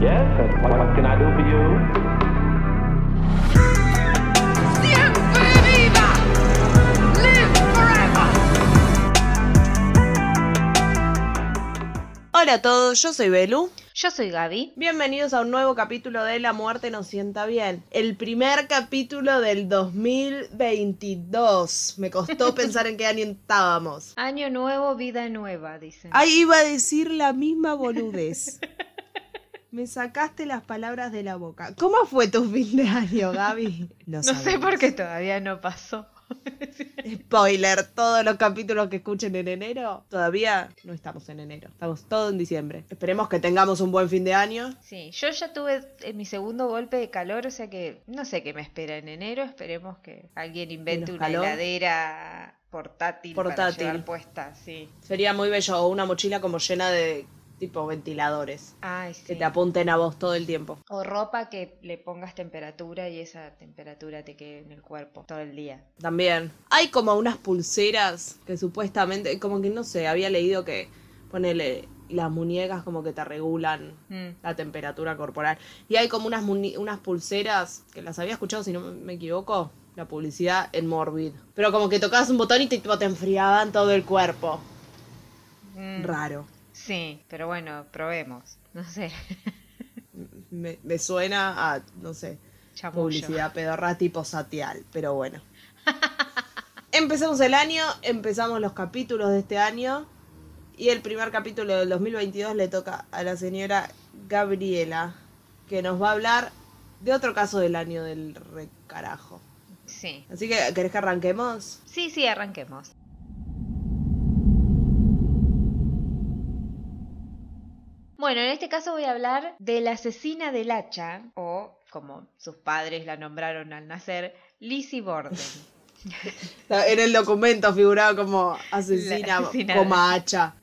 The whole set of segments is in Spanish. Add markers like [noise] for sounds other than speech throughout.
Yes, what, what can I do for you? ¡Siempre viva! ¡Live forever! Hola a todos, yo soy Belu. Yo soy Gaby. Bienvenidos a un nuevo capítulo de La Muerte nos sienta bien. El primer capítulo del 2022. Me costó [laughs] pensar en qué año estábamos. Año nuevo, vida nueva, dicen. Ahí iba a decir la misma boludez. [laughs] Me sacaste las palabras de la boca. ¿Cómo fue tu fin de año, Gaby? no sé sabemos. por qué todavía no pasó. Spoiler, todos los capítulos que escuchen en enero, todavía no estamos en enero, estamos todo en diciembre. Esperemos que tengamos un buen fin de año. Sí, yo ya tuve eh, mi segundo golpe de calor, o sea que no sé qué me espera en enero. Esperemos que alguien invente una calor. heladera portátil, para Portátil. llevar puesta, sí. Sería muy bello, o una mochila como llena de tipo ventiladores. Ay, sí. Que te apunten a vos todo el tiempo. O ropa que le pongas temperatura y esa temperatura te quede en el cuerpo todo el día. También. Hay como unas pulseras que supuestamente, como que no sé, había leído que ponele las muñecas como que te regulan Mm. la temperatura corporal. Y hay como unas, unas pulseras que las había escuchado, si no me equivoco, la publicidad en Morbid. Pero como que tocabas un botón y te, tipo, te enfriaban todo el cuerpo. Mm, Raro. Sí, pero bueno, probemos. No sé. Me, me suena a, no sé, Chamullo. publicidad pedorra tipo satial, pero bueno. [laughs] Empezamos el año, empezamos los capítulos de este año y el primer capítulo del 2022 le toca a la señora Gabriela, que nos va a hablar de otro caso del año del recarajo. Sí. Así que, ¿querés que arranquemos? Sí, sí, arranquemos. Bueno, en este caso voy a hablar de la asesina del hacha, o como sus padres la nombraron al nacer, Lizzie Borden. [laughs] En el documento figuraba como asesina, asesina coma hacha.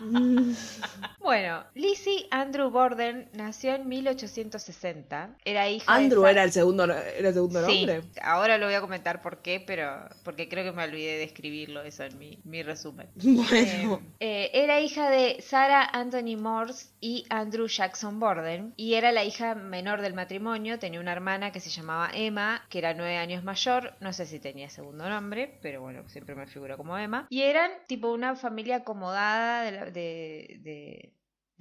[laughs] Bueno, Lizzie Andrew Borden nació en 1860. Era hija Andrew de era el segundo, era el segundo Sí, nombre. ahora lo voy a comentar por qué, pero porque creo que me olvidé de escribirlo eso en mi, mi resumen. [laughs] Bueno. Eh, eh, era hija de Sarah Anthony Morse y Andrew Jackson Borden y era la hija menor del matrimonio. Tenía una hermana que se llamaba Emma, que era nueve años mayor. No sé si tenía segundo nombre, pero bueno, siempre me figuro como Emma. Y eran tipo una familia acomodada de, la- de- de-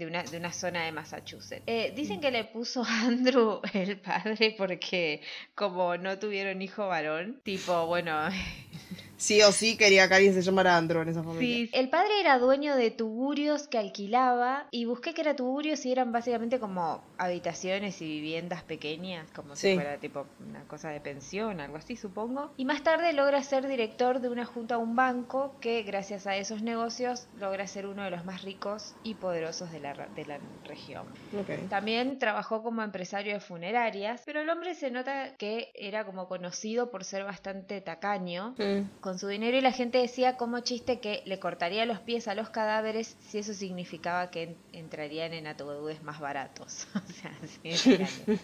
de una, de una zona de Massachusetts. Eh, dicen que le puso Andrew [laughs] el padre porque como no tuvieron hijo varón, tipo, bueno, [laughs] Sí o sí quería que alguien se llamara Andrew en esa familia. Sí, el padre era dueño de tugurios que alquilaba y busqué que era tugurios y eran básicamente como habitaciones y viviendas pequeñas, como si fuera tipo una cosa de pensión, algo así supongo. Y más tarde logra ser director de una junta a un banco que gracias a esos negocios logra ser uno de los más ricos y poderosos de la, de la región. Ok. También trabajó como empresario de funerarias, pero el hombre se nota que era como conocido por ser bastante tacaño Mm. Con su dinero y la gente decía como chiste que le cortaría los pies a los cadáveres si eso significaba que en- entrarían en ataúdes más baratos. [laughs] o sea, tacaño. [laughs]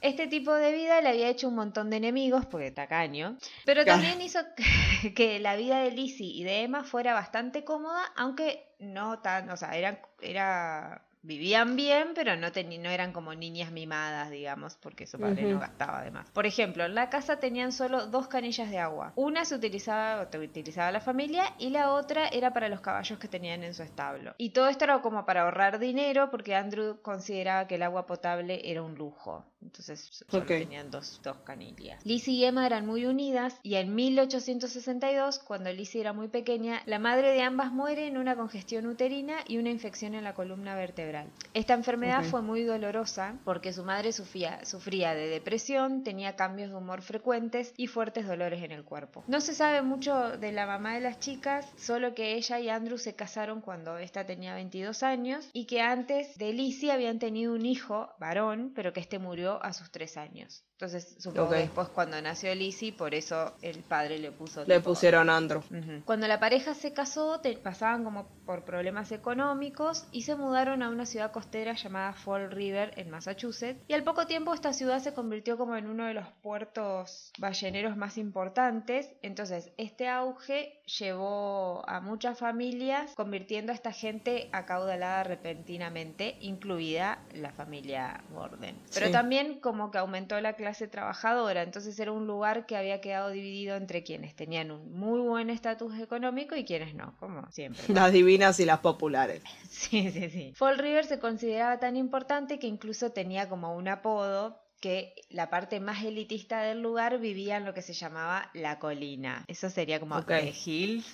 Este tipo de vida le había hecho un montón de enemigos, porque tacaño, pero también hizo [laughs] que- la vida de Lizzie y de Emma fuera bastante cómoda, aunque no tan, o sea, eran, era, vivían bien, pero no, no eran como niñas mimadas, digamos, porque su padre no gastaba además. Por ejemplo, en la casa tenían solo dos canillas de agua. Una se utilizaba, utilizaba la familia y la otra era para los caballos que tenían en su establo. Y todo esto era como para ahorrar dinero porque Andrew consideraba que el agua potable era un lujo. Entonces solo tenían dos, dos canillas. Lizzie y Emma eran muy unidas y en 1862, cuando Lizzie era muy pequeña, la madre de ambas muere en una congestión uterina y una infección en la columna vertebral. Esta enfermedad fue muy dolorosa porque su madre sufría, sufría de depresión, tenía cambios de humor frecuentes y fuertes dolores en el cuerpo. No se sabe mucho de la mamá de las chicas, solo que ella y Andrew se casaron cuando esta tenía 22 años y que antes de Lizzie habían tenido un hijo varón, pero que este murió a sus tres años. Entonces, supongo que después cuando nació Lizzie, por eso el padre le puso... Le tipo- pusieron Andrew. Cuando la pareja se casó, te- pasaban como por problemas económicos y se mudaron a una ciudad costera llamada Fall River en Massachusetts. Y al poco tiempo esta ciudad se convirtió como en uno de los puertos balleneros más importantes. Entonces, este auge llevó a muchas familias, convirtiendo a esta gente acaudalada repentinamente, incluida la familia Gordon. Pero Sí. también como que aumentó la clase trabajadora, entonces era un lugar que había quedado dividido entre quienes tenían un muy buen estatus económico y quienes no, como siempre. [laughs] Las divinas y las populares. Sí, sí, sí. Fall River se consideraba tan importante que incluso tenía como un apodo que la parte más elitista del lugar vivía en lo que se llamaba la colina. Eso sería como Ok. The Hills.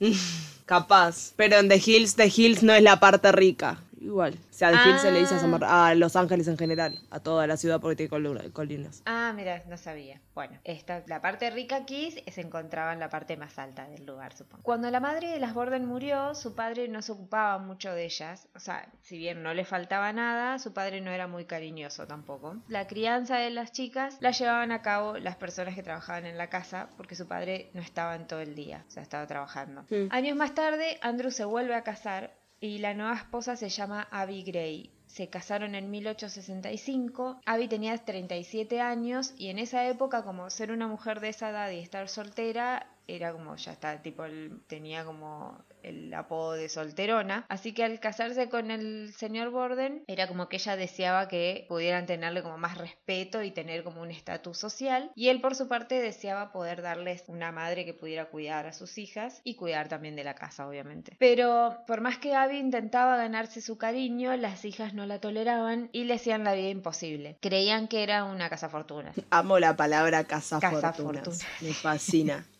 [laughs] Capaz. Pero en The Hills, The Hills no es la parte rica. Igual. O sea, The Hills se le dice a, San Mar- a Los Ángeles en general. A toda la ciudad porque tiene col- colinas. Ah, mira, no sabía. Bueno, esta, la parte rica aquí se encontraba en la parte más alta del lugar, supongo. Cuando la madre de las Borden murió, su padre no se ocupaba mucho de ellas. O sea, si bien no le faltaba nada, su padre no era muy cariñoso tampoco. La crianza de las chicas la llevaban a cabo las personas que trabajaban en la casa, porque su padre no estaba en todo el día, o sea, estaba trabajando. Mm. Años más tarde, Andrew se vuelve a casar y la nueva esposa se llama Abby Gray. Se casaron en 1865. Abby tenía 37 años y en esa época, como ser una mujer de esa edad y estar soltera, era como ya está, tipo, el- tenía como el apodo de solterona. Así que al casarse con el señor Borden, era como que ella deseaba que pudieran tenerle como más respeto y tener como un estatus social. Y él, por su parte, deseaba poder darles una madre que pudiera cuidar a sus hijas y cuidar también de la casa, obviamente. Pero por más que Abby intentaba ganarse su cariño, las hijas no la toleraban y le hacían la vida imposible. Creían que era una casa fortuna. Amo la palabra casa, Casa fortuna. Me fascina. [laughs]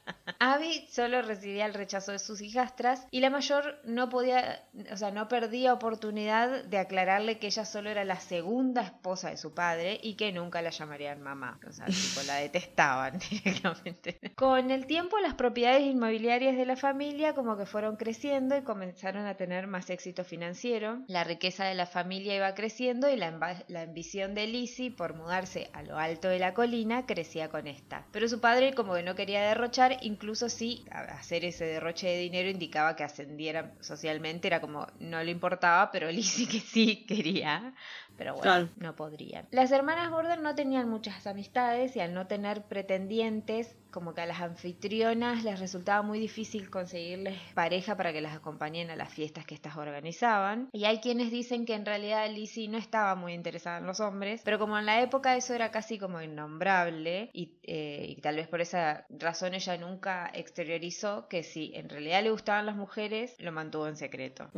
Abby solo recibía el rechazo de sus hijastras y la mayor no podía, o sea, no perdía oportunidad de aclararle que ella solo era la segunda esposa de su padre y que nunca la llamarían mamá. O sea, [laughs] tipo, la detestaban [laughs] directamente. Con el tiempo, las propiedades inmobiliarias de la familia como que fueron creciendo y comenzaron a tener más éxito financiero. La riqueza de la familia iba creciendo y la, la ambición de Lizzie por mudarse a lo alto de la colina crecía con esta. Pero su padre como que no quería derrochar, incluso si a- hacer ese derroche de dinero indicaba que ascendiera socialmente, era como no le importaba, pero [laughs] Lizzie que sí quería. Pero bueno, Claro. no podrían. Las hermanas Gordon no tenían muchas amistades y al no tener pretendientes, como que a las anfitrionas les resultaba muy difícil conseguirles pareja para que las acompañen a las fiestas que estas organizaban. Y hay quienes dicen que en realidad Lizzie no estaba muy interesada en los hombres, pero como en la época eso era casi como innombrable y, eh, y tal vez por esa razón ella nunca exteriorizó que si en realidad le gustaban las mujeres, lo mantuvo en secreto.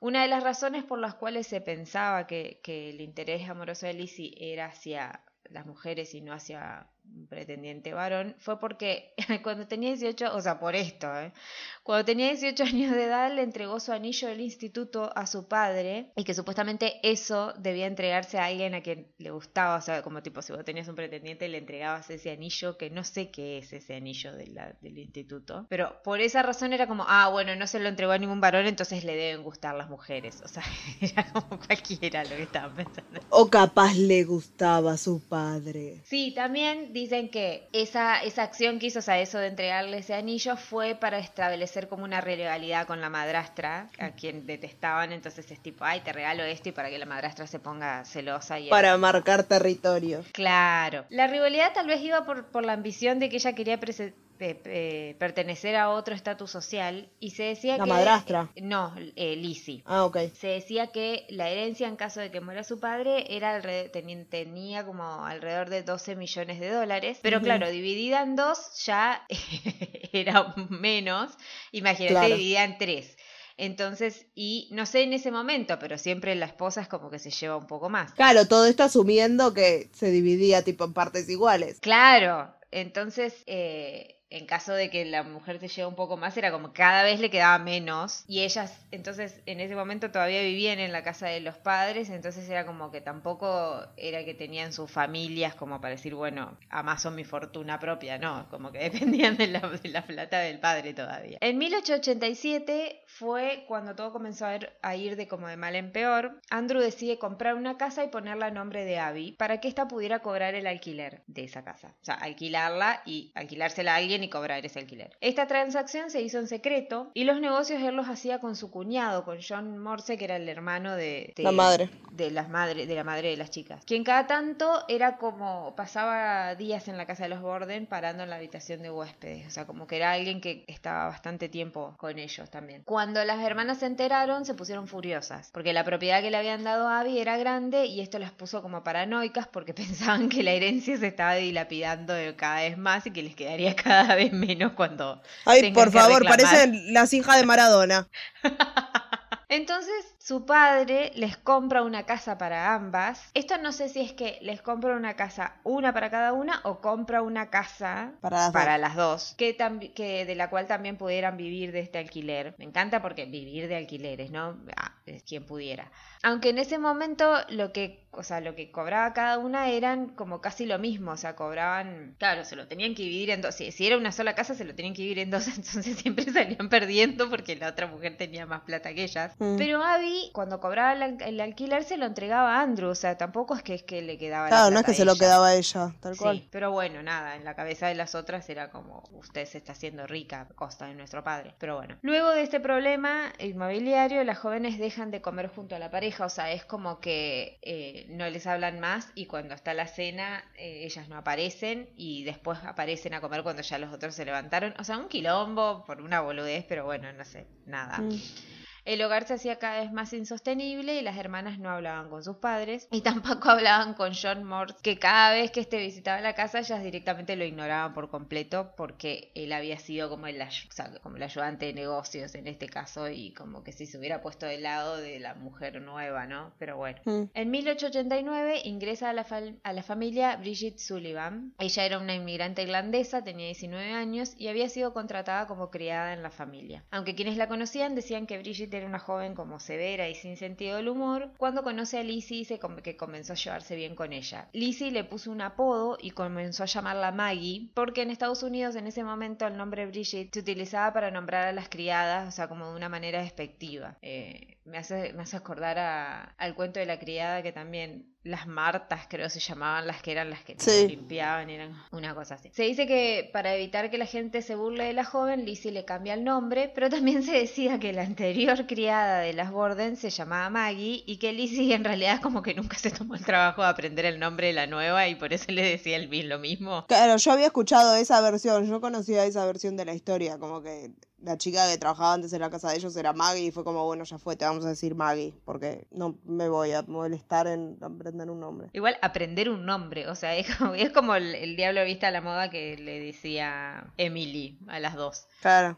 Una de las razones por las cuales se pensaba que, que el interés amoroso de Lizzie era hacia las mujeres y no hacia pretendiente varón fue porque [laughs] cuando tenía 18, o sea, por esto, ¿eh? cuando tenía 18 años de edad le entregó su anillo del instituto a su padre y que supuestamente eso debía entregarse a alguien a quien le gustaba, o sea, como tipo si vos tenías un pretendiente le entregabas ese anillo que no sé qué es ese anillo de la- del instituto, pero por esa razón era como, ah, bueno, no se lo entregó a ningún varón, entonces le deben gustar las mujeres, o sea, [laughs] era como cualquiera lo que estaban pensando. O capaz le gustaba a su padre. Sí, también dicen que esa, esa acción que hizo, o sea, eso de entregarle ese anillo fue para establecer como una rivalidad con la madrastra, a quien detestaban, entonces es tipo, ay, te regalo esto y para que la madrastra se ponga celosa y Para marcar territorio. Claro. La rivalidad tal vez iba por, por la ambición de que ella quería prese- pe- pertenecer a otro estatus social y se decía La que... madrastra. No, eh, Lizzie. Ah, ok. Se decía que la herencia en caso de que muera su padre era teni- tenía como alrededor de 12 millones de dólares, pero claro, dividida en dos ya [laughs] era menos, imagínate Claro. dividida en tres. Entonces, y no sé en ese momento, pero siempre la esposa es como que se lleva un poco más. Claro, todo esto asumiendo que se dividía tipo en partes iguales. Claro, entonces eh, en caso de que la mujer se lleve un poco más, era como cada vez le quedaba menos. Y ellas, entonces, en ese momento todavía vivían en la casa de los padres, entonces era como que tampoco era que tenían sus familias como para decir, bueno, amaso mi fortuna propia, no, como que [laughs] dependían de la, plata del padre todavía. En 1887 fue cuando todo comenzó a ir, a ir de como de mal en peor. Andrew decide comprar una casa y ponerla a nombre de Abby para que ésta pudiera cobrar el alquiler de esa casa. O sea, alquilarla y alquilársela a alguien y cobrar ese alquiler. Esta transacción se hizo en secreto y los negocios él los hacía con su cuñado, con John Morse, que era el hermano de, de- La madre. de las madres, de la madre de las chicas. Quien cada tanto era como pasaba días en la casa de los Borden parando en la habitación de huéspedes. O sea, como que era alguien que estaba bastante tiempo con ellos también. Cuando las hermanas se enteraron, se pusieron furiosas. Porque la propiedad que le habían dado a Abby era grande y esto las puso como paranoicas porque [laughs] pensaban que la herencia se estaba dilapidando cada vez más y que les quedaría cada vez menos cuando. Ay, por favor, parecen las hijas de Maradona. [laughs] Entonces su padre les compra una casa para ambas. Esto no sé si es que les compra una casa una para cada una o compra una casa Para las para dos. las dos, que, de la cual también pudieran vivir de este alquiler. Me encanta porque vivir de alquileres, ¿no? Ah, es quien pudiera. Aunque en ese momento lo que, o sea, lo que cobraba cada una eran como casi lo mismo, o sea, cobraban, claro, se lo tenían que dividir en dos. Si, si era una sola casa, se lo tenían que dividir en dos, [laughs] entonces siempre salían perdiendo porque la otra mujer tenía más plata que ellas. Mm. Pero Cuando cobraba el, al- el alquiler, se lo entregaba a Andrew, o sea, tampoco es que es que le quedaba la Claro, no es que se lo quedaba a ella, tal cual. Sí, pero bueno, nada, en la cabeza de las otras era como, usted se está haciendo rica a costa de nuestro padre. Pero bueno, luego de este problema inmobiliario, las jóvenes dejan de comer junto a la pareja, o sea, es como que eh, no les hablan más y cuando está la cena, eh, ellas no aparecen y después aparecen a comer cuando ya los otros se levantaron. O sea, un quilombo por una boludez, pero bueno, no sé, nada. Mm. El hogar se hacía cada vez más insostenible y las hermanas no hablaban con sus padres y [laughs] tampoco hablaban con John Morse, que cada vez que este visitaba la casa ellas directamente lo ignoraban por completo porque él había sido como el, o sea, como el ayudante de negocios en este caso y como que si se hubiera puesto del lado de la mujer nueva, ¿no? Pero bueno. Mm. En 1889 ingresa a la, a la familia Bridget Sullivan. Ella era una inmigrante irlandesa, tenía 19 años y había sido contratada como criada en la familia. Aunque quienes la conocían decían que Era una joven como severa y sin sentido del humor, cuando conoce a Lizzie com- que comenzó a llevarse bien con ella. Lizzie le puso un apodo y comenzó a llamarla Maggie, porque en Estados Unidos en ese momento el nombre Bridget se utilizaba para nombrar a las criadas, o sea, como de una manera despectiva. Eh, me, hace, me hace acordar al cuento de la criada que también las Martas creo se llamaban las que eran las que Sí. limpiaban, eran una cosa así. Se dice que para evitar que la gente se burle de la joven, Lizzie le cambia el nombre, pero también se decía que la anterior criada de las Borden se llamaba Maggie y que Lizzie en realidad como que nunca se tomó el trabajo de aprender el nombre de la nueva y por eso le decía el lo mismo. Claro, yo había escuchado esa versión, yo conocía esa versión de la historia, como que la chica que trabajaba antes en la casa de ellos era Maggie y fue como, bueno, ya fue, te vamos a decir Maggie, porque no me voy a molestar en aprender un nombre. Igual aprender un nombre, o sea, es como, es como el, el diablo vista a la moda que le decía Emily a las dos.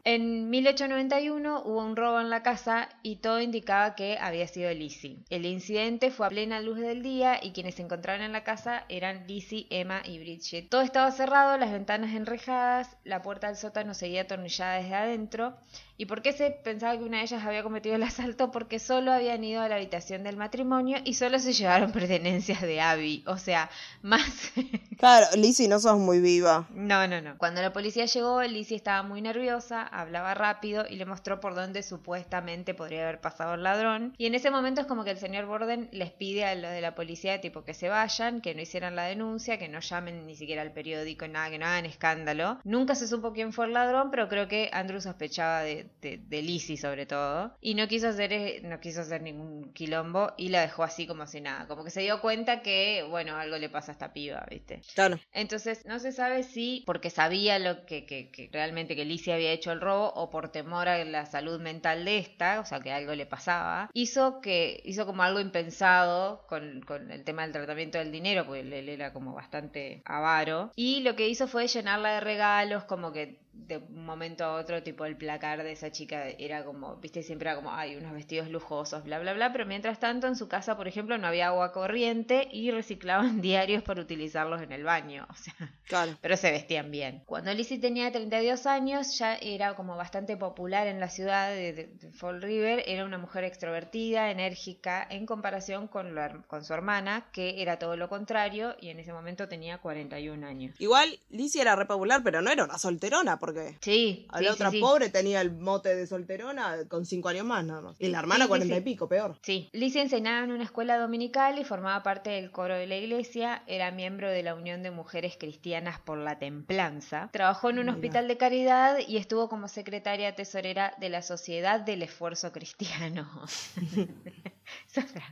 En 1891 hubo un robo en la casa y todo indicaba que había sido Lizzie. El incidente fue a plena luz del día y quienes se encontraron en la casa eran Lizzie, Emma y Bridget. Todo estaba cerrado, las ventanas enrejadas, la puerta del sótano seguía atornillada desde adentro. ¿Y por qué se pensaba que una de ellas había cometido el asalto? Porque solo habían ido a la habitación del matrimonio y solo se llevaron pertenencias de Abby. O sea, más... [laughs] Claro, Lizzie, no sos muy viva. No, no, no. Cuando la policía llegó, Lizzie estaba muy nerviosa, hablaba rápido y le mostró por dónde supuestamente podría haber pasado el ladrón. Y en ese momento es como que el señor Borden les pide a los de la policía tipo que se vayan, que no hicieran la denuncia, que no llamen ni siquiera al periódico, nada, que no hagan escándalo. Nunca se supo quién fue el ladrón, pero creo que Andrew sospechaba de, de, de Lizzie sobre todo. Y no quiso hacer, eh, no quiso hacer ningún quilombo y la dejó así como si nada. Como que se dio cuenta que, bueno, algo le pasa a esta piba, ¿viste? Claro. Entonces, no se sabe si porque sabía lo que, que, que realmente que Lizzie había hecho el robo o por temor a la salud mental de esta, o sea, que algo le pasaba, hizo que hizo como algo impensado con, con el tema del tratamiento del dinero, porque él, él era como bastante avaro, y lo que hizo fue llenarla de regalos, como que de un momento a otro, tipo el placar de esa chica era como, viste, siempre era como, hay unos vestidos lujosos, bla, bla, bla, pero mientras tanto en su casa, por ejemplo, no había agua corriente y reciclaban [laughs] diarios para utilizarlos en el baño, o sea, Claro. pero se vestían bien. Cuando Lizzie tenía 32 años, ya era como bastante popular en la ciudad de, de- de Fall River, era una mujer extrovertida, enérgica, en comparación con, la con su hermana, que era todo lo contrario y en ese momento tenía 41 años. Igual Lizzie era re popular, pero no era una solterona, porque Sí, a la sí, otra sí. pobre tenía el mote de solterona con cinco años más nada más. Y la hermana cuarenta y pico, peor. Sí, Lizzie enseñaba en una escuela dominical y formaba parte del coro de la iglesia, era miembro de la Unión de Mujeres Cristianas por la Templanza, trabajó en un Mira. hospital de caridad y estuvo como secretaria tesorera de la Sociedad del Esfuerzo Cristiano. [laughs]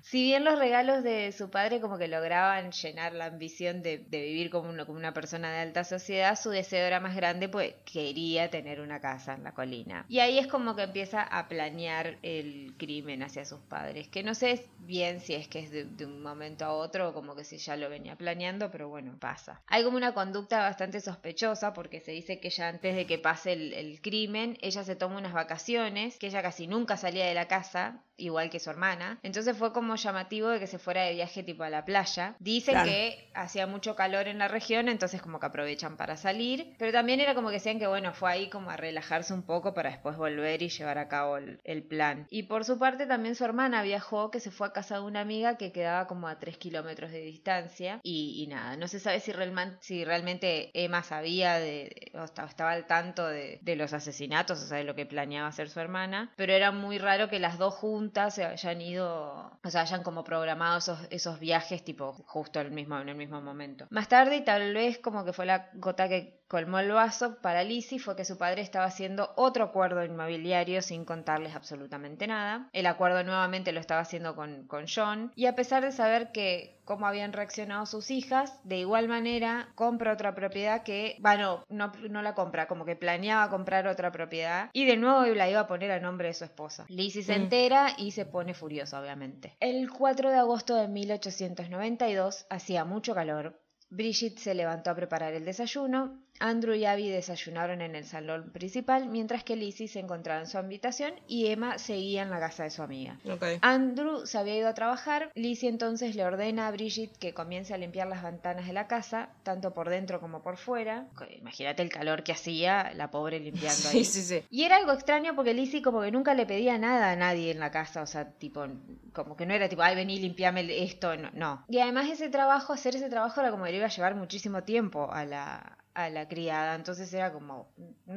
si bien los regalos de su padre como que lograban llenar la ambición de, vivir como, uno- como una persona de alta sociedad, su deseo era más grande, pues quería tener una casa en la colina. Y ahí es como que empieza a planear el crimen hacia sus padres, que no sé bien si es que es de, de un momento a otro o como que si ya lo venía planeando, pero bueno, pasa. Hay como una conducta bastante sospechosa porque se dice que ya antes de que pase el, el crimen, ella se toma unas vacaciones, que ella casi nunca salía de la casa, igual que su hermana. Entonces fue como llamativo de que se fuera de viaje tipo a la playa. Dicen Claro. que hacía mucho calor en la región, entonces como que aprovechan para salir. Pero también era como que decían que bueno, fue ahí como a relajarse un poco para después volver y llevar a cabo el, el plan. Y por su parte también su hermana viajó, que se fue a casa de una amiga que quedaba como a 3 kilómetros de distancia. Y, y nada, no se sabe si, realman- si realmente Emma sabía de, o esta- estaba al tanto de, de los asesinatos, o sea, de lo que planeaba hacer su hermana. Pero era muy raro que las dos juntas se hayan ido, o sea, hayan como programado esos, esos viajes tipo justo el mismo, en el mismo momento. Más tarde, y tal vez como que fue la gota que colmó el vaso para Lizzie, fue que su padre estaba haciendo otro acuerdo inmobiliario sin contarles absolutamente nada. El acuerdo nuevamente lo estaba haciendo con, con John, y a pesar de saber que cómo habían reaccionado sus hijas, de igual manera compra otra propiedad que, bueno, no, no la compra, como que planeaba comprar otra propiedad y de nuevo la iba a poner a nombre de su esposa. Lizzie se Mm. entera y se pone furiosa, obviamente. El 4 de agosto de 1892 hacía mucho calor. Bridget se levantó a preparar el desayuno. Andrew y Abby desayunaron en el salón principal, mientras que Lizzie se encontraba en su habitación y Emma seguía en la casa de su amiga. Andrew se había ido a trabajar. Lizzie entonces le ordena a Bridget que comience a limpiar las ventanas de la casa, tanto por dentro como por fuera. Imagínate el calor que hacía la pobre limpiando [laughs] ahí. Sí, sí, sí. Y era algo extraño porque Lizzie como que nunca le pedía nada a nadie en la casa, o sea, tipo, como que no era tipo, ay, vení, limpiame esto, no, no. Y además ese trabajo, hacer ese trabajo era como que le iba a llevar muchísimo tiempo a la, a la criada, entonces era como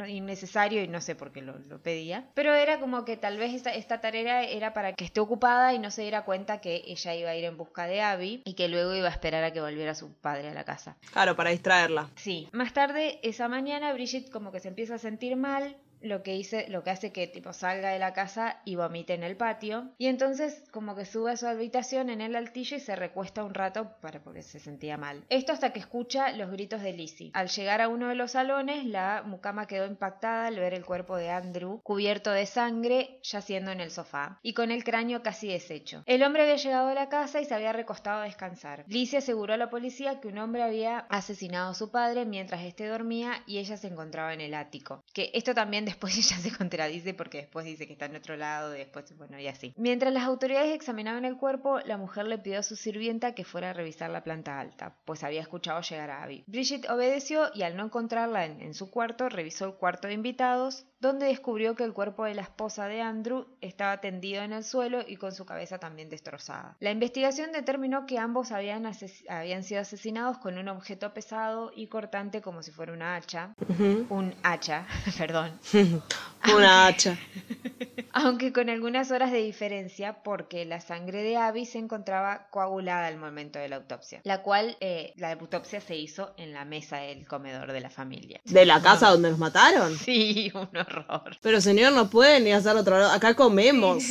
innecesario y no sé por qué lo, lo pedía. Pero era como que tal vez esta, esta tarea era para que esté ocupada y no se diera cuenta que ella iba a ir en busca de Abby y que luego iba a esperar a que volviera su padre a la casa. Claro, para distraerla. Sí. Más tarde, esa mañana, Bridget como que se empieza a sentir mal, lo que hice, lo que hace que tipo salga de la casa y vomite en el patio. Y entonces como que sube a su habitación en el altillo y se recuesta un rato para porque se sentía mal. Esto hasta que escucha los gritos de Lizzie. Al llegar a uno de los salones, la mucama quedó impactada al ver el cuerpo de Andrew cubierto de sangre yaciendo en el sofá y con el cráneo casi deshecho. El hombre había llegado a la casa y se había recostado a descansar. Lizzie aseguró a la policía que un hombre había asesinado a su padre mientras éste dormía y ella se encontraba en el ático. Que esto también [laughs] después ella se contradice porque después dice que está en otro lado y después, bueno, y así. Mientras las autoridades examinaban el cuerpo, la mujer le pidió a su sirvienta que fuera a revisar la planta alta, pues había escuchado llegar a Abby. Bridget obedeció y al no encontrarla en, en su cuarto, revisó el cuarto de invitados, donde descubrió que el cuerpo de la esposa de Andrew estaba tendido en el suelo y con su cabeza también destrozada. La investigación determinó que ambos habían, ases- habían sido asesinados con un objeto pesado y cortante como si fuera una hacha. Un hacha, [laughs] perdón. [laughs] Una hacha. Aunque con algunas horas de diferencia porque la sangre de Abby se encontraba coagulada al momento de la autopsia, la cual eh, la autopsia se hizo en la mesa del comedor de la familia. ¿De la casa donde nos mataron? Sí, un horror. Pero señor, no puede ni hacer otro lado. Acá comemos.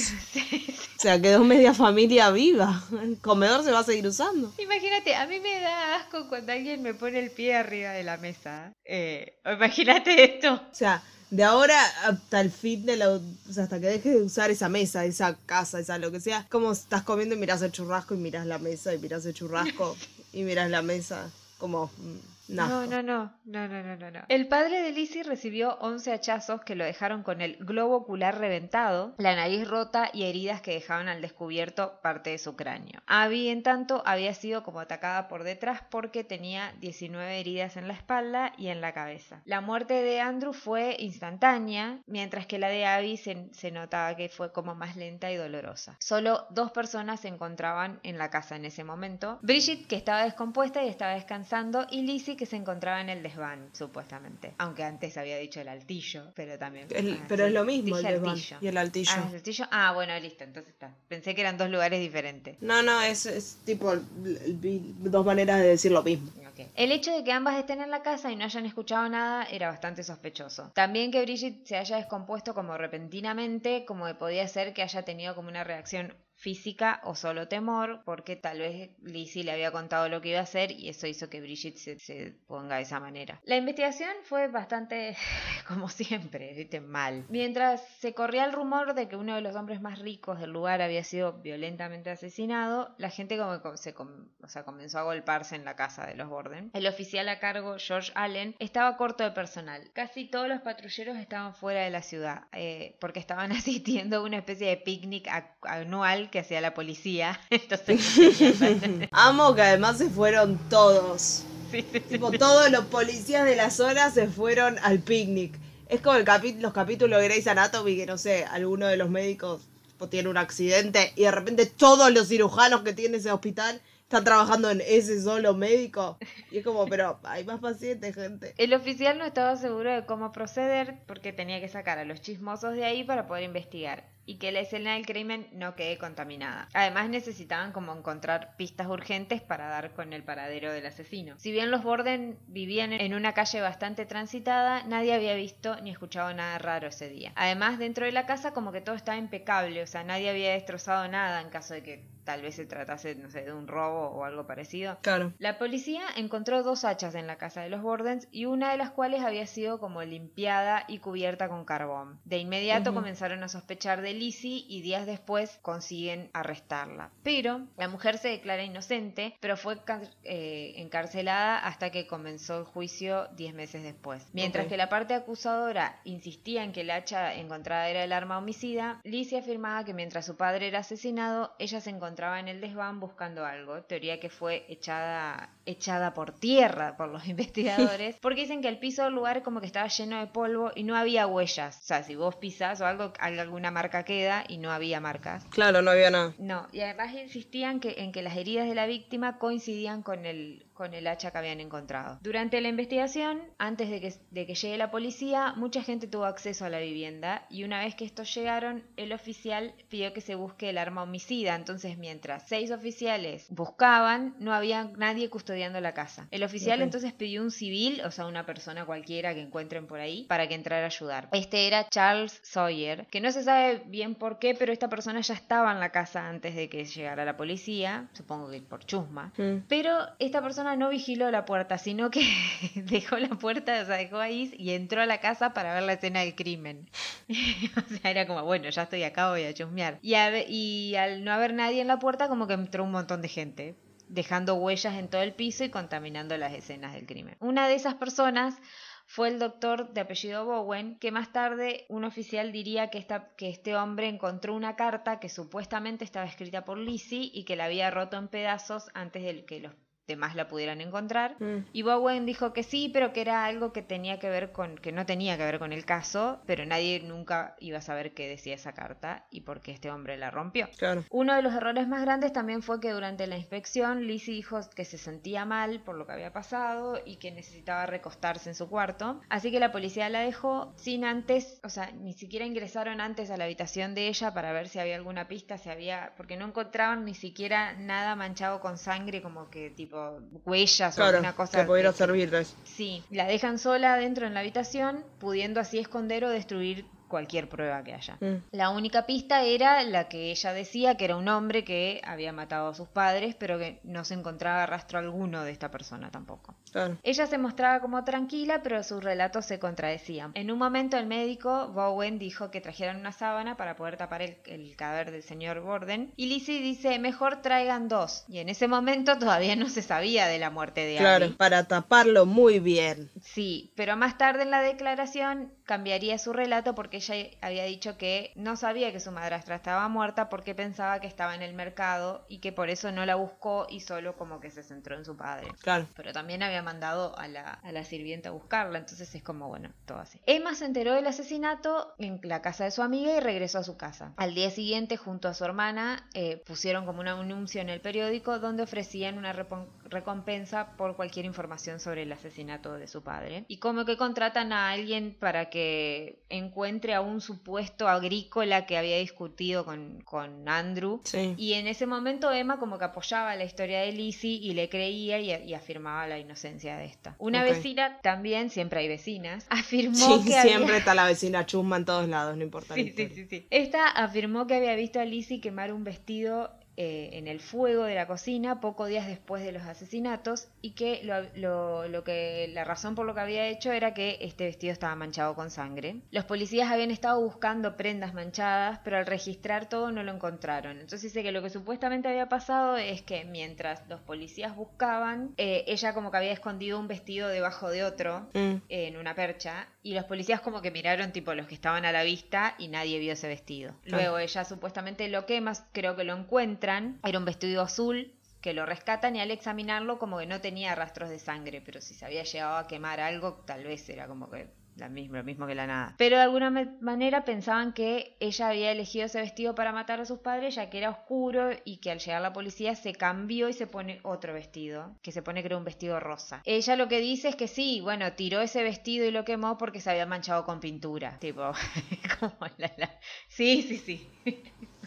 O sea, quedó media familia viva. El comedor se va a seguir usando. Imagínate, a mí me da asco cuando alguien me pone el pie arriba de la mesa. Eh, imagínate esto. O sea, de ahora hasta el fin de la... O sea, hasta que dejes de usar esa mesa, esa casa, esa lo que sea. Como estás comiendo y miras el churrasco y miras la mesa y miras el churrasco y miras la mesa. Como... No. No, no, no, no, no, no, no, no. El padre de Lizzie recibió 11 hachazos que lo dejaron con el globo ocular reventado, la nariz rota y heridas que dejaban al descubierto parte de su cráneo. Abby, en tanto, había sido como atacada por detrás porque tenía 19 heridas en la espalda y en la cabeza. La muerte de Andrew fue instantánea, mientras que la de Abby se, se notaba que fue como más lenta y dolorosa. Solo dos personas se encontraban en la casa en ese momento. Bridget, que estaba descompuesta y estaba descansando, y Lizzie, que se encontraba en el desván, supuestamente. Aunque antes había dicho el altillo, pero también... El- ah, pero sí, es lo mismo el desván altillo. y el altillo. Ah, ¿el altillo? Ah, bueno, listo, entonces está. Pensé que eran dos lugares diferentes. No, no, es, es tipo dos maneras de decir lo mismo. El hecho de que ambas estén en la casa y no hayan escuchado nada era bastante sospechoso. También que Bridget se haya descompuesto como repentinamente, como que podía ser que haya tenido como una reacción física o solo temor, porque tal vez Lizzie le había contado lo que iba a hacer y eso hizo que Bridget se, se ponga de esa manera. La investigación fue bastante, [laughs] como siempre, ¿viste? mal. Mientras se corría el rumor de que uno de los hombres más ricos del lugar había sido violentamente asesinado, la gente como se o sea, comenzó a golparse en la casa de los Borden. El oficial a cargo, George Allen, estaba corto de personal. Casi todos los patrulleros estaban fuera de la ciudad, eh, porque estaban [laughs] asistiendo a una especie de picnic anual que hacía la policía. [laughs] Entonces, [laughs] Amo que además se fueron todos. Sí, sí, sí. Tipo, todos los policías de la zona se fueron al picnic. Es como el capi- los capítulos de Grey's Anatomy, que no sé, alguno de los médicos tipo, tiene un accidente y de repente todos los cirujanos que tiene ese hospital están trabajando en ese solo médico. Y es como, pero hay más pacientes, gente. El oficial no estaba seguro de cómo proceder porque tenía que sacar a los chismosos de ahí para poder investigar y que la escena del crimen no quede contaminada. Además necesitaban como encontrar pistas urgentes para dar con el paradero del asesino. Si bien los Borden vivían en una calle bastante transitada, nadie había visto ni escuchado nada raro ese día. Además, dentro de la casa como que todo estaba impecable, o sea, nadie había destrozado nada en caso de que tal vez se tratase, no sé, de un robo o algo parecido. Claro. La policía encontró dos hachas en la casa de los Bordens y una de las cuales había sido como limpiada y cubierta con carbón. De inmediato comenzaron a sospechar de Lizzie y días después consiguen arrestarla. Pero la mujer se declara inocente, pero fue eh, encarcelada hasta que comenzó el juicio 10 meses después. Mientras que la parte acusadora insistía en que el hacha encontrada era el arma homicida, Lizzie afirmaba que mientras su padre era asesinado, ella se encontraba en el desván buscando algo, teoría que fue echada, echada por tierra por los [laughs] investigadores, porque dicen que el piso del lugar como que estaba lleno de polvo y no había huellas. O sea, si vos pisás o algo, alguna marca queda y no había marcas. Claro, no había nada. No, y además insistían que, en que las heridas de la víctima coincidían con el, con el hacha que habían encontrado. Durante la investigación, antes de que, de que llegue la policía, mucha gente tuvo acceso a la vivienda y una vez que estos llegaron, el oficial pidió que se busque el arma homicida. Entonces, mientras seis oficiales buscaban, no había nadie custodiando la casa. El oficial entonces pidió un civil, o sea, una persona cualquiera que encuentren por ahí, para que entrara a ayudar. Este era Charles Sawyer, que no se sabe bien por qué, pero esta persona ya estaba en la casa antes de que llegara la policía, supongo que por chusma. Mm. Pero esta persona no vigiló la puerta, sino que [laughs] dejó la puerta, o sea, dejó ahí y entró a la casa para ver la escena del crimen. [laughs] o sea, era como, bueno, ya estoy acá, voy a chusmear. Y, y al no haber nadie en la puerta, como que entró un montón de gente, dejando huellas en todo el piso y contaminando las escenas del crimen. Una de esas personas fue el doctor de apellido Bowen, que más tarde un oficial diría que, que este hombre encontró una carta que supuestamente estaba escrita por Lizzie y que la había roto en pedazos antes de que los demás la pudieran encontrar. Mm. Y Bowen dijo que sí, pero que era algo que tenía que ver con, que no tenía que ver con el caso, pero nadie nunca iba a saber qué decía esa carta y por qué este hombre la rompió. Claro. Uno de los errores más grandes también fue que durante la inspección Lizzie dijo que se sentía mal por lo que había pasado y que necesitaba recostarse en su cuarto. Así que la policía la dejó sin antes, o sea, ni siquiera ingresaron antes a la habitación de ella para ver si había alguna pista, si había, porque no encontraban ni siquiera nada manchado con sangre, como que tipo huellas o alguna cosa. que pudiera servirles. Sí, la dejan sola dentro en la habitación, pudiendo así esconder o destruir cualquier prueba que haya. Mm. La única pista era la que ella decía, que era un hombre que había matado a sus padres, pero que no se encontraba rastro alguno de esta persona tampoco. Claro. Ella se mostraba como tranquila, pero sus relatos se contradecían. En un momento el médico, Bowen, dijo que trajeran una sábana para poder tapar el, el cadáver del señor Borden. Y Lizzie dice, mejor traigan dos. Y en ese momento [laughs] todavía no se sabía de la muerte de Claro, Abby. para taparlo muy bien. Sí, pero más tarde en la declaración cambiaría su relato porque ella había dicho que no sabía que su madrastra estaba muerta porque pensaba que estaba en el mercado y que por eso no la buscó y solo como que se centró en su padre. Claro. Pero también había mandado a la, a la sirvienta a buscarla, entonces es como, bueno, todo así. Emma se enteró del asesinato en la casa de su amiga y regresó a su casa. Al día siguiente, junto a su hermana, eh, pusieron como un anuncio en el periódico donde ofrecían una recompensa por cualquier información sobre el asesinato de su padre. Y como que contratan a alguien para que encuentre a un supuesto agrícola que había discutido con, con Andrew. Sí. Y en ese momento Emma como que apoyaba la historia de Lizzie y le creía y, y afirmaba la inocencia de esta. Una vecina, también, siempre hay vecinas, [laughs] afirmó Sí, que siempre había... está la vecina chusma en todos lados, no importa. Sí, sí, sí, sí. Esta afirmó que había visto a Lizzie quemar un vestido eh, en el fuego de la cocina pocos días después de los asesinatos y que lo, lo- lo que la razón por lo que había hecho era que este vestido estaba manchado con sangre. Los policías habían estado buscando prendas manchadas, pero al registrar todo no lo encontraron. Entonces dice que lo que supuestamente había pasado es que mientras los policías buscaban, eh, ella como que había escondido un vestido debajo de otro Mm. en una percha y los policías como que miraron tipo los que estaban a la vista y nadie vio ese vestido. Luego ella supuestamente lo quema, creo que lo encuentran, era un vestido azul que lo rescatan y al examinarlo como que no tenía rastros de sangre, pero si se había llegado a quemar algo tal vez era como que la misma, lo mismo que la nada. Pero de alguna manera pensaban que ella había elegido ese vestido para matar a sus padres ya que era oscuro y que al llegar la policía se cambió y se pone otro vestido, que se pone creo un vestido rosa. Ella lo que dice es que sí, bueno, tiró ese vestido y lo quemó porque se había manchado con pintura. Tipo, [laughs] como la, la- Sí, sí, sí.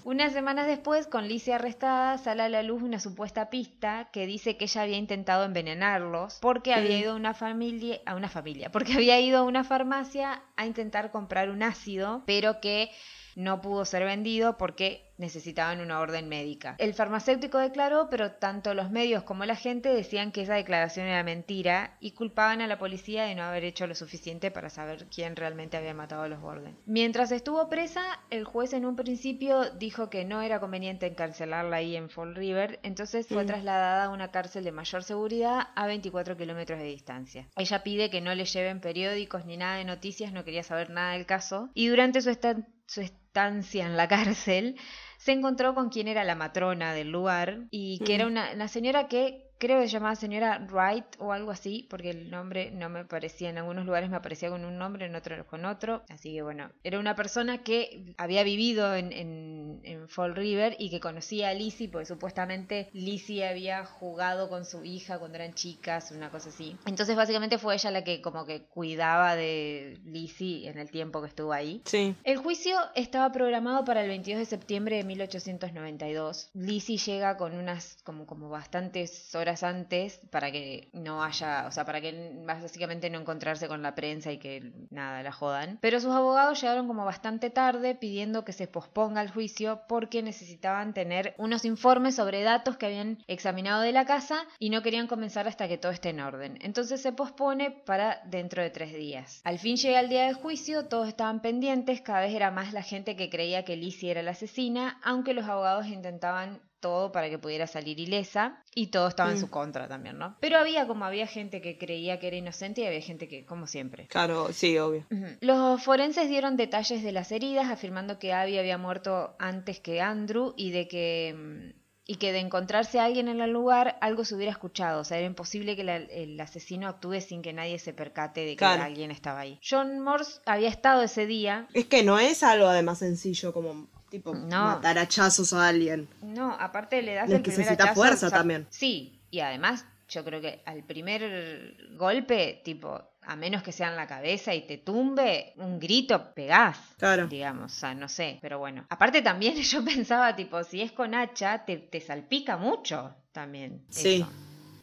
Unas semanas después, con Lizzie arrestada, sale a la luz una supuesta pista que dice que ella había intentado envenenarlos porque había ido a una familia, a una familia, porque había ido a una farmacia a intentar comprar un ácido, pero que no pudo ser vendido porque necesitaban una orden médica. El farmacéutico declaró, pero tanto los medios como la gente decían que esa declaración era mentira y culpaban a la policía de no haber hecho lo suficiente para saber quién realmente había matado a los Borden. Mientras estuvo presa, el juez en un principio dijo que no era conveniente encarcelarla ahí en Fall River, entonces fue Mm. trasladada a una cárcel de mayor seguridad a 24 kilómetros de distancia. Ella pide que no le lleven periódicos ni nada de noticias, no quería saber nada del caso, y durante su, estan- su estancia en la cárcel se encontró con quien era la matrona del lugar y que Mm. era una, una señora que creo que se llamaba señora Wright o algo así, porque el nombre no me parecía, en algunos lugares me aparecía con un nombre, en otros con otro, así que bueno, era una persona que había vivido en, en, en Fall River y que conocía a Lizzie, porque supuestamente Lizzie había jugado con su hija cuando eran chicas, una cosa así. Entonces básicamente fue ella la que como que cuidaba de Lizzie en el tiempo que estuvo ahí. Sí. El juicio estaba programado para el 22 de septiembre de 1892. Lizzie llega con unas como, como bastantes horas antes para que no haya, o sea, para que básicamente no encontrarse con la prensa y que nada, la jodan. Pero sus abogados llegaron como bastante tarde pidiendo que se posponga el juicio porque necesitaban tener unos informes sobre datos que habían examinado de la casa y no querían comenzar hasta que todo esté en orden. Entonces se pospone para dentro de tres días. Al fin llega el día del juicio, todos estaban pendientes, cada vez era más la gente que creía que Lizzie era la asesina, aunque los abogados intentaban todo para que pudiera salir ilesa y todo estaba en Mm. su contra también, ¿no? Pero había como había gente que creía que era inocente y había gente que, como siempre, Claro, sí, obvio. Los forenses dieron detalles de las heridas, afirmando que Abby había muerto antes que Andrew y de que mm, y que de encontrarse a alguien en el lugar algo se hubiera escuchado, o sea, era imposible que la- el asesino actúe sin que nadie se percate de que Claro. alguien estaba ahí. John Morse había estado ese día, Es que no es algo además sencillo como tipo No. matar hachazos a alguien. no, aparte le das el primer Necesita hachazo, fuerza o sea, también. Sí, y además yo creo que al primer golpe, tipo, a menos que sea en la cabeza y te tumbe, un grito pegás. Claro. digamos, o sea, no sé, pero bueno. Aparte también [laughs] yo pensaba, tipo, si es con hacha, te, te salpica mucho también. Sí. eso.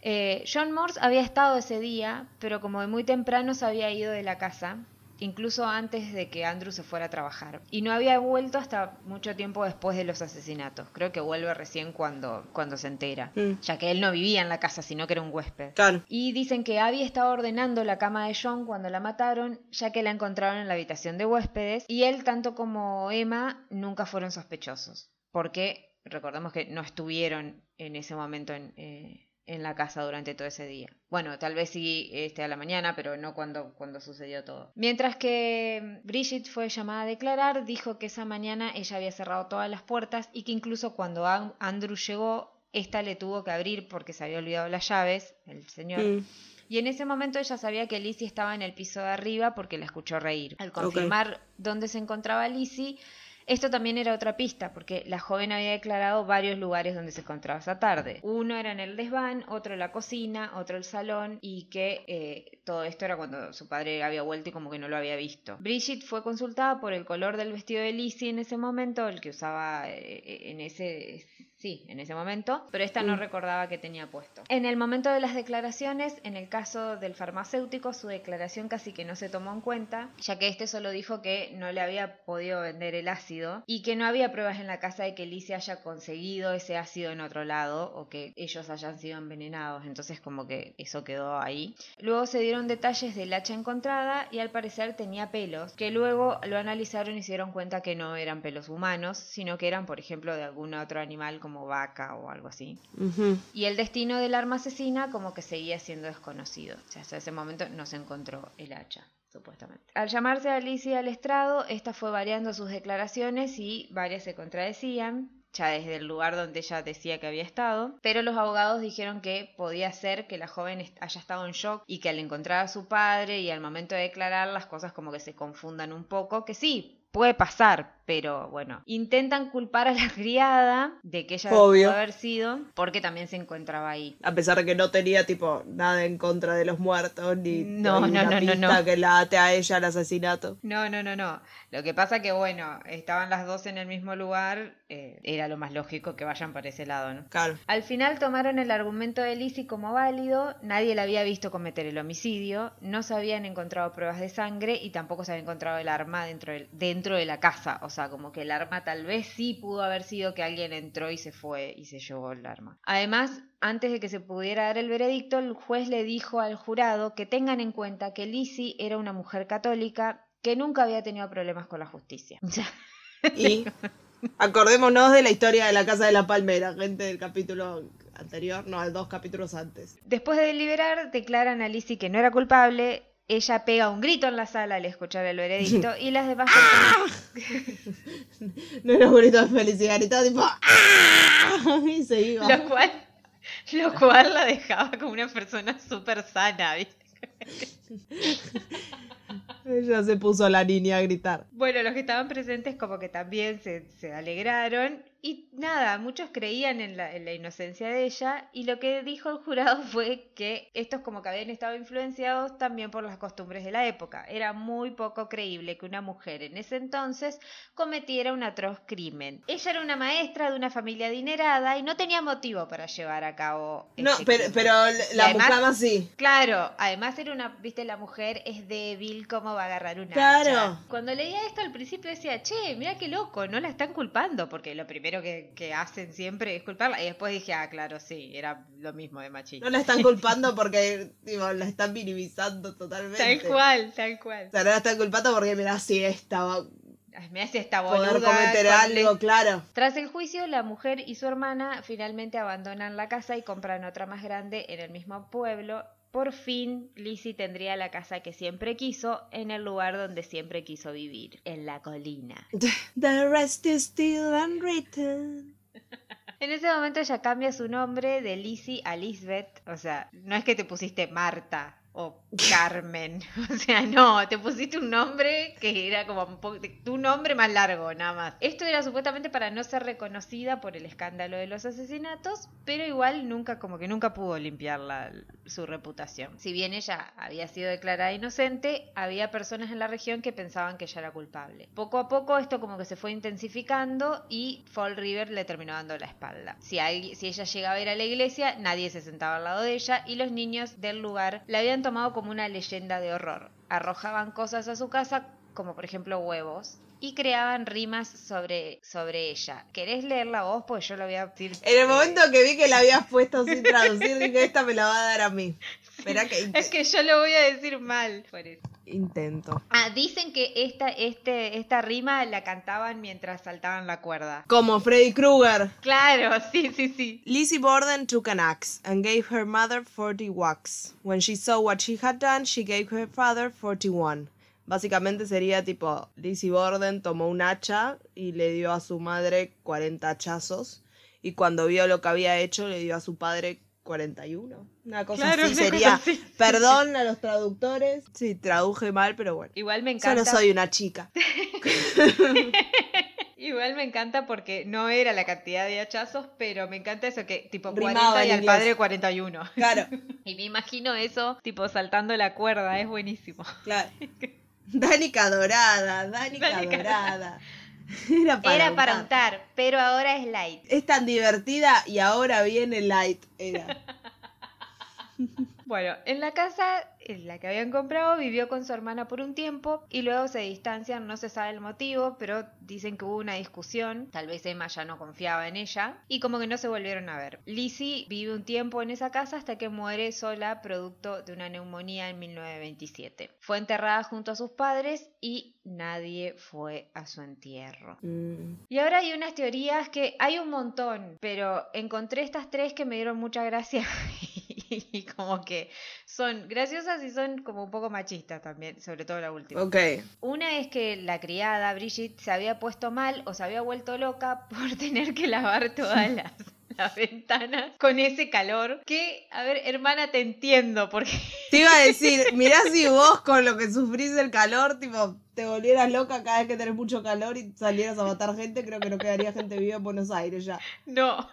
Eh, John Morse había estado ese día, pero como de muy temprano se había ido de la casa incluso antes de que Andrew se fuera a trabajar. Y no había vuelto hasta mucho tiempo después de los asesinatos. Creo que vuelve recién cuando, cuando se entera, Mm. ya que él no vivía en la casa, sino que era un huésped. Claro. Y dicen que Abby estaba ordenando la cama de John cuando la mataron, ya que la encontraron en la habitación de huéspedes, y él, tanto como Emma, nunca fueron sospechosos, porque recordemos que no estuvieron en ese momento en, eh, en la casa durante todo ese día. Bueno, tal vez sí este, a la mañana, pero no cuando, cuando sucedió todo. Mientras que Bridget fue llamada a declarar, dijo que esa mañana ella había cerrado todas las puertas y que incluso cuando An- Andrew llegó, esta le tuvo que abrir porque se había olvidado las llaves, el señor. Mm. Y en ese momento ella sabía que Lizzie estaba en el piso de arriba porque la escuchó reír. Al confirmar dónde se encontraba Lizzie, esto también era otra pista, porque la joven había declarado varios lugares donde se encontraba esa tarde. Uno era en el desván, otro en la cocina, otro el salón, y que eh, todo esto era cuando su padre había vuelto y como que no lo había visto. Bridget fue consultada por el color del vestido de Lizzie en ese momento, el que usaba eh, en ese... Sí, en ese momento, pero esta no recordaba que tenía puesto. En el momento de las declaraciones, en el caso del farmacéutico, su declaración casi que no se tomó en cuenta, ya que este solo dijo que no le había podido vender el ácido y que no había pruebas en la casa de que Lizzie haya conseguido ese ácido en otro lado o que ellos hayan sido envenenados, entonces como que eso quedó ahí. Luego se dieron detalles del hacha encontrada y al parecer tenía pelos, que luego lo analizaron y se dieron cuenta que no eran pelos humanos, sino que eran por ejemplo de algún otro animal como vaca o algo así. Y el destino del arma asesina como que seguía siendo desconocido. O sea, hasta ese momento no se encontró el hacha, supuestamente. Al llamarse a Alicia al estrado, esta fue variando sus declaraciones y varias se contradecían ya desde el lugar donde ella decía que había estado, pero los abogados dijeron que podía ser que la joven haya estado en shock y que al encontrar a su padre y al momento de declarar las cosas como que se confundan un poco, que sí, puede pasar, pero bueno, intentan culpar a la [laughs] criada de que ella Obvio. pudo haber sido porque también se encontraba ahí. A pesar de que no tenía tipo nada en contra de los muertos ni [laughs] No, ni no, una no, no, pista no. que la ate a ella al asesinato. No, no, no, no. Lo que pasa que, bueno, estaban las dos en el mismo lugar, eh, era lo más lógico que vayan por ese lado, ¿no? Claro. Al final tomaron el argumento de Lizzie como válido, nadie la había visto cometer el homicidio, no se habían encontrado pruebas de sangre y tampoco se había encontrado el arma dentro, del- dentro de la casa, o sea, como que el arma tal vez sí pudo haber sido que alguien entró y se fue y se llevó el arma. Además, antes de que se pudiera dar el veredicto, el juez le dijo al jurado que tengan en cuenta que Lizzie era una mujer católica que nunca había tenido problemas con la justicia. [laughs] Y acordémonos de la historia de la Casa de la Palmera, gente del capítulo anterior, no, dos capítulos antes. Después de deliberar, declaran a Lizzie que no era culpable. Ella pega un grito en la sala al escuchar el veredicto y las demás personas, [laughs] No era un grito de felicidad, tipo ¡Ah! y se iba. lo cual, lo cual la dejaba como una persona súper sana. ¿viste? Ella se puso la niña a gritar. Bueno, los que estaban presentes como que también se, se alegraron y nada, muchos creían en la, en la inocencia de ella y lo que dijo el jurado [laughs] fue que estos como que habían estado influenciados también por las costumbres de la época. Era muy poco creíble que una mujer en ese entonces cometiera un atroz crimen. Ella era una maestra de una familia adinerada y no tenía motivo para llevar a cabo... No, pero, pero la además- mucama sí. Claro, además era una, viste, la mujer es débil, ¿cómo va a agarrar una Claro. hacha? Cuando leía esto al principio decía, che, mira qué loco, no la están culpando, porque lo primero que, que hacen siempre es culparla, y después dije, ah, claro, sí, era lo mismo de machista. No la están culpando porque tipo, la están minimizando totalmente. Tal cual, tal cual. O sea, no la están culpando porque, mira, si esta va a Ay, Me hace esta boluda. poder cometer algo, le- claro. Tras el juicio, la mujer y su hermana finalmente abandonan la casa y compran otra más grande en el mismo pueblo. Por fin, Lizzie tendría la casa que siempre quiso en el lugar donde siempre quiso vivir, en la colina. [laughs] The rest is still unwritten. [laughs] En ese momento ella cambia su nombre de Lizzie a Lisbeth. O sea, no es que te pusiste Marta o Carmen. [laughs] O sea, no, te pusiste un nombre que era como un po- tu nombre más largo, nada más. Esto era supuestamente para no ser reconocida por el escándalo de los asesinatos, pero igual nunca, como que nunca pudo limpiar su reputación. Si bien ella había sido declarada inocente, había personas en la región que pensaban que ella era culpable. Poco a poco esto como que se fue intensificando y Fall River le terminó dando la espalda. Si, si ella llegaba a ir a la iglesia, nadie se sentaba al lado de ella y los niños del lugar la habían tomado como una leyenda de horror. arrojaban cosas a su casa, como por ejemplo huevos, y creaban rimas sobre, sobre ella. ¿Querés leerla vos? Pues yo la voy a decir. En el momento que vi que la habías puesto sin traducir, dije, esta me la va a dar a mí. [laughs] Que Es que yo lo voy a decir mal, por eso. intento. Ah, dicen que esta, este, esta rima la cantaban mientras saltaban la cuerda. Como Freddy Krueger. Claro, sí, sí, sí. Lizzie Borden took an axe and gave her mother 40 whacks. When she saw what she had done, she gave her father 41. Básicamente sería tipo, Lizzie Borden tomó un hacha y le dio a su madre 40 hachazos. Y cuando vio lo que había hecho, le dio a su padre 41. Una cosa Claro, así una cosa sería. así, sí, Perdón a los traductores. Sí, traduje mal, pero bueno. Igual me Yo encanta. no soy una chica. [laughs] Igual me encanta porque no era la cantidad de hachazos, pero me encanta eso que tipo Rimaba 40 y al inglés. padre 41. Claro, [laughs] Y me imagino eso tipo saltando la cuerda, es buenísimo. claro. [laughs] [laughs] Danica dorada, Danica Danica dorada. [laughs] Era para, Era para untar. untar, pero ahora es light. Es tan divertida y ahora viene light. Era. [laughs] Bueno, en la casa en la que habían comprado vivió con su hermana por un tiempo y luego se distancian, no se sabe el motivo, pero dicen que hubo una discusión, tal vez Emma ya no confiaba en ella y como que no se volvieron a ver. Lizzie vive un tiempo en esa casa hasta que muere sola producto de una neumonía en 1927. Fue enterrada junto a sus padres y nadie fue a su entierro. Mm. Y ahora hay unas teorías que hay un montón, pero encontré estas tres que me dieron mucha gracia [laughs] [laughs] y como que son graciosas y son como un poco machistas también, sobre todo la última. Ok. Una es que la criada, Brigitte, se había puesto mal o se había vuelto loca [laughs] por tener que lavar todas las, [laughs] las ventanas con ese calor. Que, a ver, hermana, te entiendo, porque [laughs] Te iba a decir, mirá si vos con lo que sufrís del calor, tipo, te volvieras loca cada vez que tenés mucho calor y salieras a matar gente, creo que no quedaría gente viva en Buenos Aires ya. no.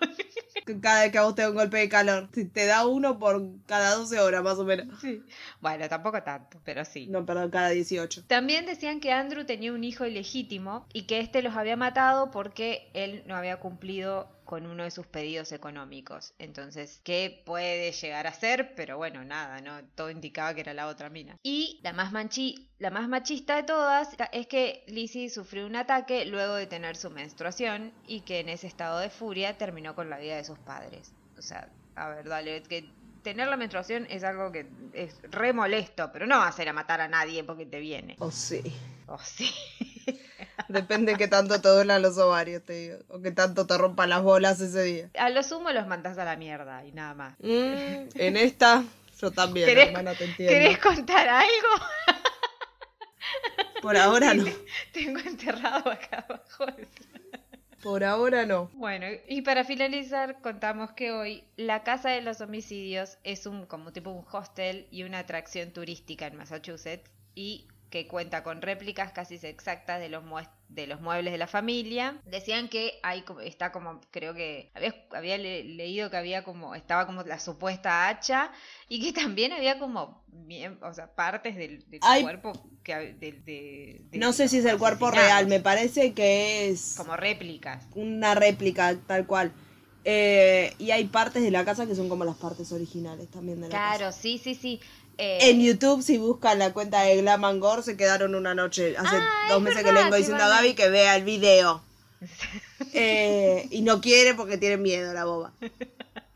Cada vez que a vos te da un golpe de calor. Te da uno por cada 12 horas más o menos. Sí. Bueno, tampoco tanto, pero sí. No, perdón, cada 18. También decían que Andrew tenía un hijo ilegítimo y que éste los había matado porque él no había cumplido con uno de sus pedidos económicos. Entonces, ¿qué puede llegar a ser? Pero bueno, nada, ¿no? Todo indicaba que era la otra mina. Y la más, manchi la más machista de todas es que Lizzie sufrió un ataque luego de tener su menstruación y que en ese estado de furia terminó con la vida de sus padres. O sea, a ver, dale, que tener la menstruación es algo que es re molesto, pero no vas a ir a matar a nadie porque te viene. O sí. Oh, sí. [laughs] Depende de qué tanto te duelan los ovarios, te digo. O que tanto te rompan las bolas ese día. A lo sumo los mandas a la mierda y nada más. Mm, en esta, yo también, ¿Querés, hermana, te entiendo. ¿Querés contar algo? Por ahora no. [laughs] Tengo enterrado acá abajo. Por ahora no. Bueno, y para finalizar, contamos que hoy la Casa de los Homicidios es un como tipo un hostel y una atracción turística en Massachusetts y que cuenta con réplicas casi exactas de los de los muebles de la familia. Decían que hay como está como creo que había, había le- leído que había como estaba como la supuesta hacha y que [laughs] también había como o sea, partes del, del Hay- cuerpo que de, de- de No sé si es el cuerpo real, me parece que es como réplicas. una réplica tal cual. Eh, y hay partes de la casa que son como las partes originales también de la casa. Claro, sí, sí, sí. Eh, En YouTube, si buscan la cuenta de Glam and Gore, se quedaron una noche. Hace Ah, dos es meses que le vengo diciendo a Gaby que vea el video. [laughs] Eh, y no quiere porque tiene miedo la boba.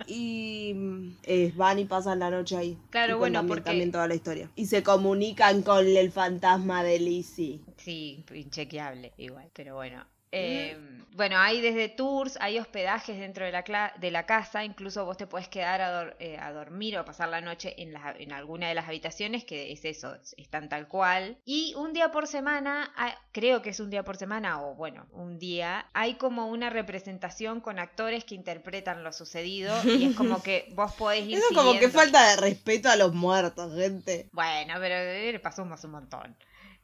Y mm, eh, van y pasan la noche ahí. Claro, Y bueno, porque- también toda la historia. Y se comunican con el fantasma de Lizzie. Sí, inchequeable igual, pero bueno. Eh, Bueno, hay desde tours, hay hospedajes dentro de la, de la casa, incluso vos te puedes quedar a, dor- eh, a dormir o pasar la noche en, en alguna de las habitaciones, que es eso, están tal cual. Y un día por semana, creo que es un día por semana, o bueno, un día, hay como una representación con actores que interpretan lo sucedido y es como que [laughs] vos podés ir Eso como que siguiendo. falta de respeto a los muertos, gente. Bueno, pero eh, le pasamos un montón.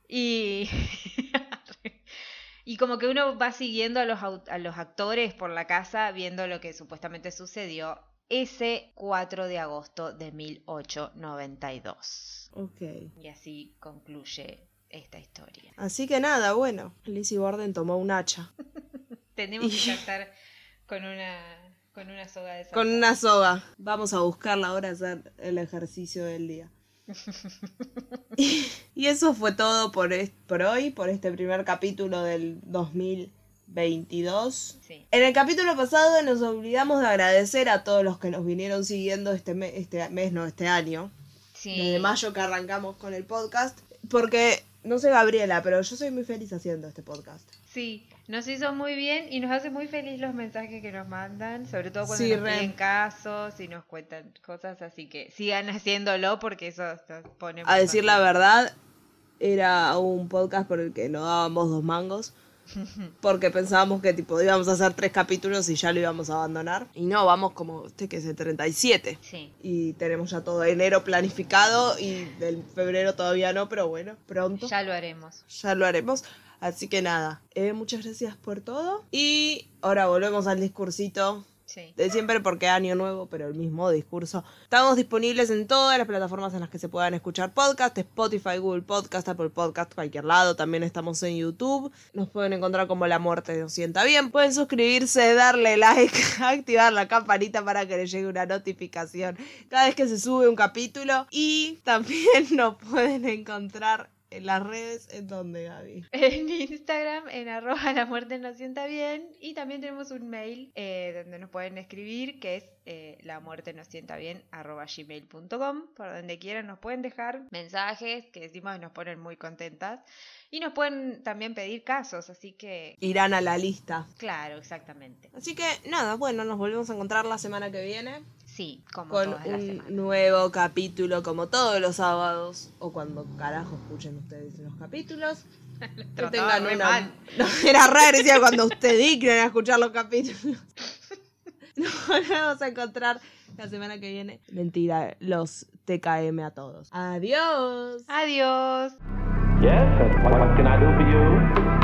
Y. [laughs] y como que uno va siguiendo a los, a los actores por la casa, viendo lo que supuestamente sucedió ese 4 de agosto de 1892. Ok. Y así concluye esta historia. Así que nada, bueno. Lizzie Borden tomó un hacha. [laughs] Tenemos Y- que saltar con una, con una soga de Con una soga. Vamos a buscarla ahora a hacer el ejercicio del día. [laughs] y, [laughs] y eso fue todo por, es- por hoy, por este primer capítulo del 2022. Sí. En el capítulo pasado nos olvidamos de agradecer a todos los que nos vinieron siguiendo este, me- este mes, no, este año. Sí. Desde mayo que arrancamos con el podcast. Porque, no sé Gabriela, pero yo soy muy feliz haciendo este podcast. Sí, nos hizo muy bien y nos hace muy feliz los mensajes que nos mandan, sobre todo cuando Sí, nos piden casos y nos cuentan cosas, así que sigan [laughs] haciéndolo porque eso nos pone A decir la verdad, era un podcast por el que no dábamos dos mangos. [laughs] Porque pensábamos que tipo íbamos a hacer tres capítulos y ya lo íbamos a abandonar. Y no, vamos como, este que es el 37. Sí, Y tenemos ya todo enero planificado y del febrero todavía no, pero bueno, pronto ya, ya lo haremos. lo haremos. Así que nada, eh, muchas gracias por todo. Y ahora volvemos al discursito Sí. de siempre porque año nuevo, pero el mismo discurso. Estamos disponibles en todas las plataformas en las que se puedan escuchar podcast, Spotify, Google Podcast, Apple Podcast, cualquier lado. También estamos en YouTube. Nos pueden encontrar como La Muerte nos sienta bien. Pueden suscribirse, darle like, [laughs] activar la campanita para que les llegue una notificación cada vez que se sube un capítulo. Y también [laughs] nos pueden encontrar en las redes en donde Gaby. [laughs] En Instagram, en arroba la muerte nos sienta bien. Y también tenemos un mail eh, donde nos pueden escribir, que es eh, la muerte nos sienta bien arroba gmail.com. Por donde quieran nos pueden dejar mensajes que decimos nos ponen muy contentas. Y nos pueden también pedir casos, así que... Irán a la lista. Claro, exactamente. Así que nada, bueno, nos volvemos a encontrar la semana que viene. Sí, como con todas las un semanas. nuevo capítulo como todos los sábados o cuando carajo escuchen ustedes los capítulos. [laughs] Que tengan una... mal. [laughs] No, era raro, decía cuando usted dignen a escuchar los capítulos. [laughs] Nos volvemos a encontrar la semana que viene. Mentira, los TKM a todos. Adiós. Adiós. Yes, what can I do for you?